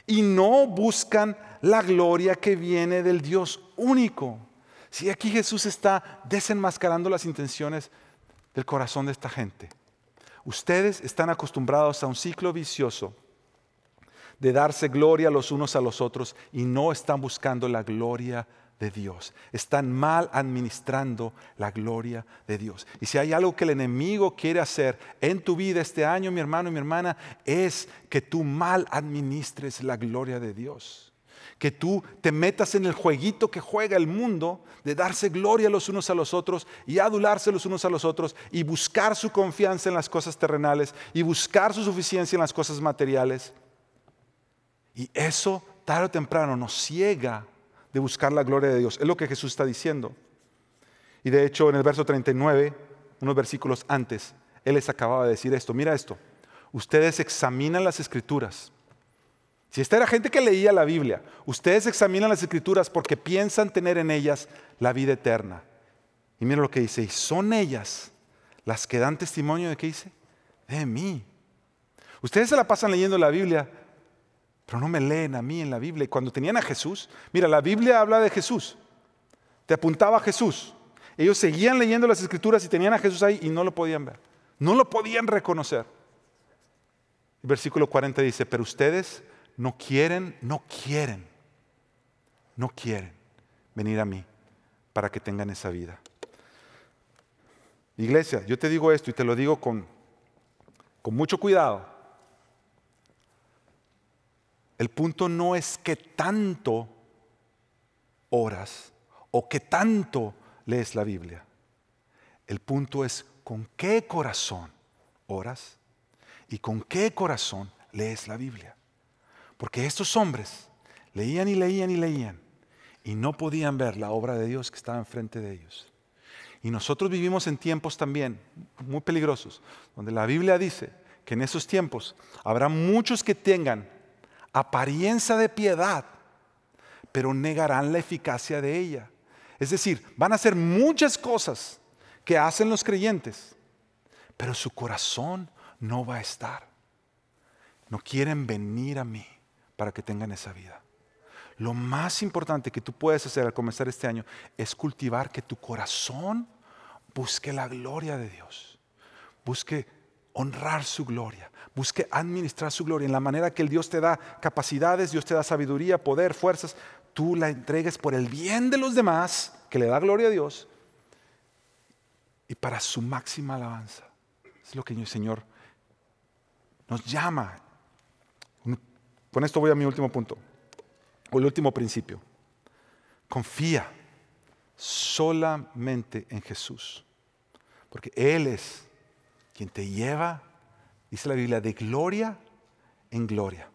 Y no buscan la gloria que viene del Dios único. Si aquí Jesús está desenmascarando las intenciones del corazón de esta gente. Ustedes están acostumbrados a un ciclo vicioso de darse gloria los unos a los otros y no están buscando la gloria de Dios. Están mal administrando la gloria de Dios. Y si hay algo que el enemigo quiere hacer en tu vida este año, mi hermano y mi hermana, es que tú mal administres la gloria de Dios. Que tú te metas en el jueguito que juega el mundo de darse gloria los unos a los otros y adularse los unos a los otros y buscar su confianza en las cosas terrenales y buscar su suficiencia en las cosas materiales. Y eso tarde o temprano nos ciega de buscar la gloria de Dios. Es lo que Jesús está diciendo. Y de hecho en el verso 39, unos versículos antes, Él les acababa de decir esto. Mira esto. Ustedes examinan las escrituras. Si esta era gente que leía la Biblia, ustedes examinan las escrituras porque piensan tener en ellas la vida eterna. Y mira lo que dice, y son ellas las que dan testimonio de qué dice, de mí. Ustedes se la pasan leyendo la Biblia, pero no me leen a mí en la Biblia. Y cuando tenían a Jesús, mira, la Biblia habla de Jesús. Te apuntaba a Jesús. Ellos seguían leyendo las escrituras y tenían a Jesús ahí y no lo podían ver. No lo podían reconocer. Versículo 40 dice, pero ustedes no quieren, no quieren, no quieren venir a mí para que tengan esa vida. Iglesia, yo te digo esto y te lo digo con, con mucho cuidado. El punto no es que tanto oras o que tanto lees la Biblia. El punto es con qué corazón oras y con qué corazón lees la Biblia. Porque estos hombres leían y leían y leían y no podían ver la obra de Dios que estaba enfrente de ellos. Y nosotros vivimos en tiempos también muy peligrosos, donde la Biblia dice que en esos tiempos habrá muchos que tengan apariencia de piedad, pero negarán la eficacia de ella. Es decir, van a hacer muchas cosas que hacen los creyentes, pero su corazón no va a estar. No quieren venir a mí para que tengan esa vida. Lo más importante que tú puedes hacer al comenzar este año es cultivar que tu corazón busque la gloria de Dios, busque honrar su gloria, busque administrar su gloria en la manera que el Dios te da capacidades, Dios te da sabiduría, poder, fuerzas, tú la entregues por el bien de los demás, que le da gloria a Dios, y para su máxima alabanza. Es lo que el Señor nos llama. Con esto voy a mi último punto, o el último principio. Confía solamente en Jesús, porque Él es quien te lleva dice la Biblia, de gloria en gloria.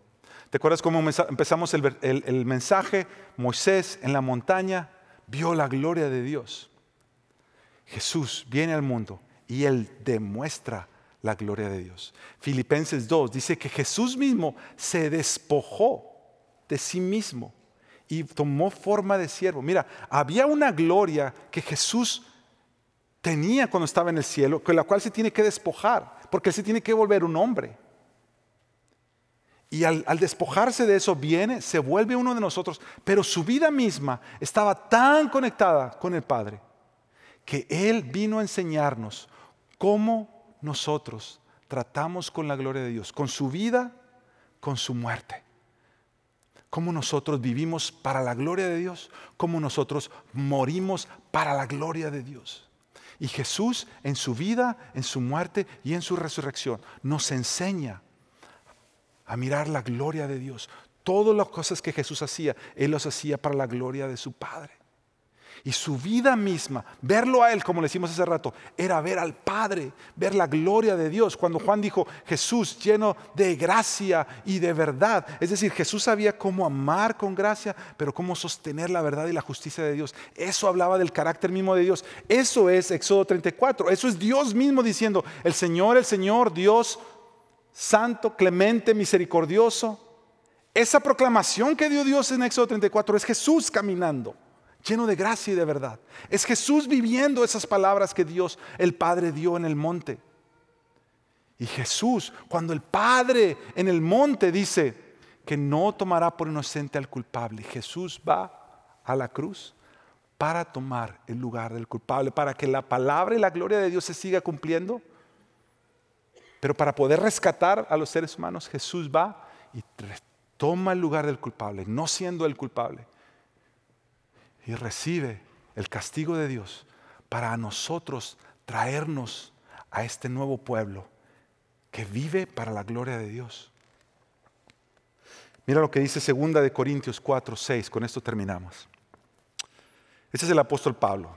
¿Te acuerdas cómo empezamos el, mensaje? Moisés en la montaña vio la gloria de Dios. Jesús viene al mundo y él demuestra la gloria de Dios. Filipenses 2 dice que Jesús mismo se despojó de sí mismo y tomó forma de siervo. Mira, había una gloria que Jesús tenía cuando estaba en el cielo, con la cual se tiene que despojar porque se tiene que volver un hombre. Y al, despojarse de eso viene, se vuelve uno de nosotros, pero su vida misma estaba tan conectada con el Padre que Él vino a enseñarnos cómo nosotros tratamos con la gloria de Dios, con su vida, con su muerte. Cómo nosotros vivimos para la gloria de Dios, cómo nosotros morimos para la gloria de Dios. Y Jesús en su vida, en su muerte y en su resurrección nos enseña a mirar la gloria de Dios. Todas las cosas que Jesús hacía, Él los hacía para la gloria de su Padre. Y su vida misma, verlo a Él, como le decimos hace rato, era ver al Padre, ver la gloria de Dios. Cuando Juan dijo, Jesús lleno de gracia y de verdad. Es decir, Jesús sabía cómo amar con gracia, pero cómo sostener la verdad y la justicia de Dios. Eso hablaba del carácter mismo de Dios. Eso es Éxodo 34. Eso es Dios mismo diciendo, el Señor, el Señor, Dios santo, clemente, misericordioso. Esa proclamación que dio Dios en Éxodo 34 es Jesús caminando lleno de gracia y de verdad. Es Jesús viviendo esas palabras que Dios el Padre dio en el monte. Y Jesús, cuando el Padre en el monte dice que no tomará por inocente al culpable, Jesús va a la cruz para tomar el lugar del culpable, para que la palabra y la gloria de Dios se siga cumpliendo. Pero para poder rescatar a los seres humanos, Jesús va y toma el lugar del culpable, no siendo el culpable, y recibe el castigo de Dios para nosotros traernos a este nuevo pueblo que vive para la gloria de Dios. Mira lo que dice segunda de Corintios 4, 6, con esto terminamos. Ese es el apóstol Pablo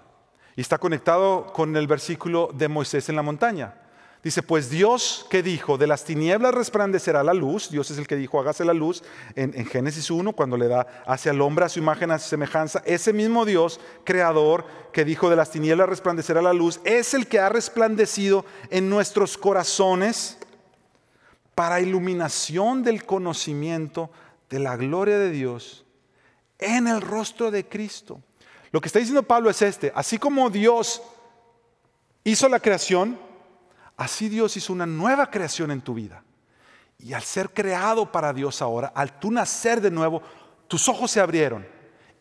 y está conectado con el versículo de Moisés en la montaña. Dice, pues Dios que dijo, de las tinieblas resplandecerá la luz, Dios es el que dijo, hágase la luz, en, Génesis 1, cuando le da hacia el hombre a su imagen, a su semejanza, ese mismo Dios, creador, que dijo, de las tinieblas resplandecerá la luz, es el que ha resplandecido en nuestros corazones para iluminación del conocimiento de la gloria de Dios en el rostro de Cristo. Lo que está diciendo Pablo es este, así como Dios hizo la creación, Así Dios hizo una nueva creación en tu vida. Y al ser creado para Dios ahora, al tú nacer de nuevo, tus ojos se abrieron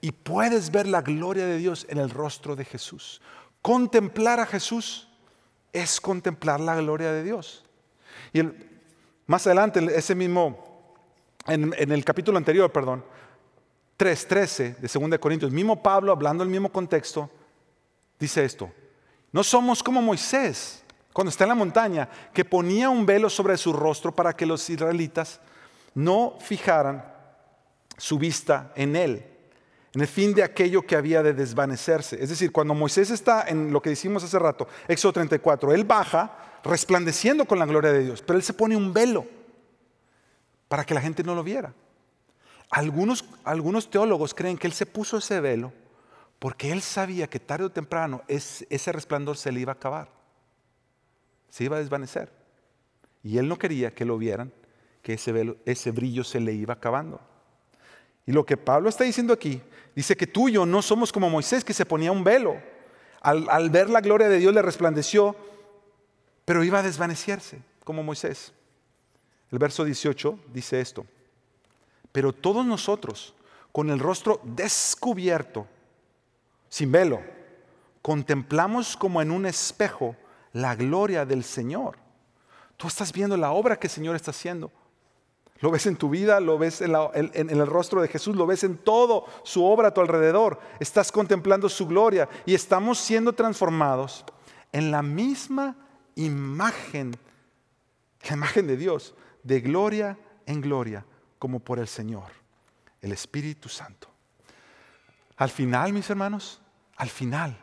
y puedes ver la gloria de Dios en el rostro de Jesús. Contemplar a Jesús es contemplar la gloria de Dios. Y más adelante, ese mismo, en, en el capítulo anterior, perdón, 3.13 de 2 Corintios, mismo Pablo, hablando el mismo contexto, dice esto, no somos como Moisés cuando está en la montaña, que ponía un velo sobre su rostro para que los israelitas no fijaran su vista en él, en el fin de aquello que había de desvanecerse. Es decir, cuando Moisés está en lo que decimos hace rato, Éxodo 34, él baja resplandeciendo con la gloria de Dios, pero él se pone un velo para que la gente no lo viera. Algunos, algunos teólogos creen que él se puso ese velo porque él sabía que tarde o temprano ese resplandor se le iba a acabar se iba a desvanecer. Y él no quería que lo vieran, que ese, ese brillo se le iba acabando. Y lo que Pablo está diciendo aquí, dice que tú y yo no somos como Moisés que se ponía un velo. Al, al ver la gloria de Dios le resplandeció, pero iba a desvanecerse como Moisés. El verso 18 dice esto, pero todos nosotros, con el rostro descubierto, sin velo, contemplamos como en un espejo la gloria del Señor. Tú estás viendo la obra que el Señor está haciendo. Lo ves en tu vida, lo ves en, el rostro de Jesús, lo ves en todo su obra a tu alrededor. Estás contemplando su gloria y estamos siendo transformados en la misma imagen, la imagen de Dios, de gloria en gloria, como por el Señor, el Espíritu Santo. Al final, mis hermanos, al final,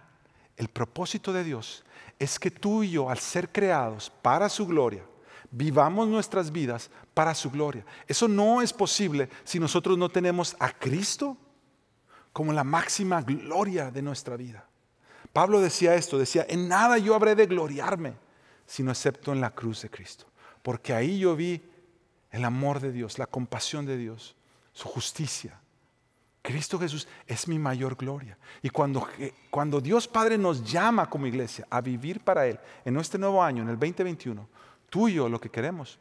el propósito de Dios es que tú y yo, al ser creados para su gloria, vivamos nuestras vidas para su gloria. Eso no es posible si nosotros no tenemos a Cristo como la máxima gloria de nuestra vida. Pablo decía esto, decía, en nada yo habré de gloriarme, sino excepto en la cruz de Cristo. Porque ahí yo vi el amor de Dios, la compasión de Dios, su justicia, Cristo Jesús es mi mayor gloria. Y cuando, cuando Dios Padre nos llama como iglesia a vivir para Él en este nuevo año, en el 2021, tú y yo lo que queremos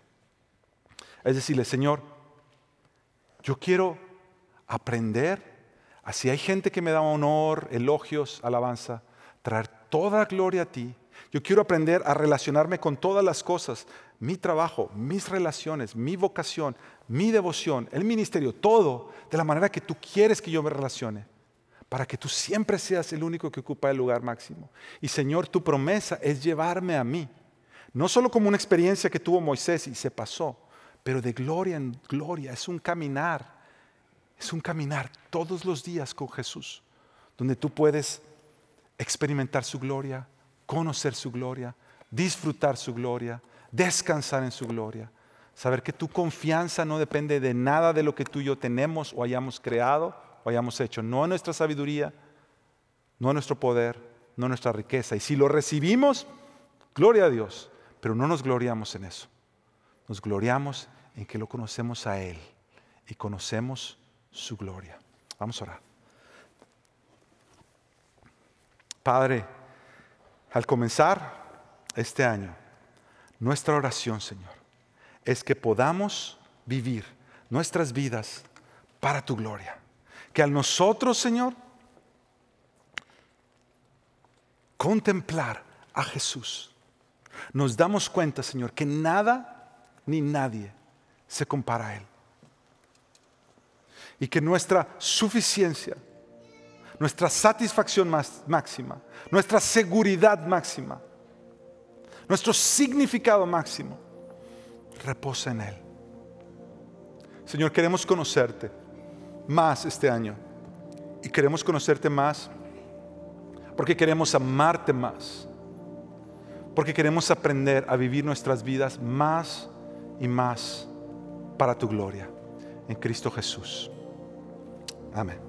es decirle, Señor, yo quiero aprender, así hay gente que me da honor, elogios, alabanza, traer toda gloria a ti. Yo quiero aprender a relacionarme con todas las cosas, mi trabajo, mis relaciones, mi vocación, mi devoción, el ministerio, todo de la manera que tú quieres que yo me relacione, para que tú siempre seas el único que ocupa el lugar máximo. Y Señor, tu promesa es llevarme a mí, no solo como una experiencia que tuvo Moisés y se pasó, pero de gloria en gloria, es un caminar, es un caminar todos los días con Jesús, donde tú puedes experimentar su gloria, conocer su gloria, disfrutar su gloria, descansar en su gloria Saber que tu confianza no depende de nada de lo que tú y yo tenemos o hayamos creado o hayamos hecho. No en nuestra sabiduría, no en nuestro poder, no en nuestra riqueza. Y si lo recibimos, gloria a Dios. Pero no nos gloriamos en eso. Nos gloriamos en que lo conocemos a Él y conocemos su gloria. Vamos a orar. Padre, al comenzar este año, Nuestra oración, Señor, es que podamos vivir nuestras vidas para tu gloria. Que al nosotros, Señor, contemplar a Jesús, nos damos cuenta, Señor, que nada ni nadie se compara a Él. Y que nuestra suficiencia, nuestra satisfacción máxima, nuestra seguridad máxima, nuestro significado máximo, reposa en Él. Señor, queremos conocerte más este año y queremos conocerte más porque queremos amarte más, porque queremos aprender a vivir nuestras vidas más y más para tu gloria en Cristo Jesús. Amén.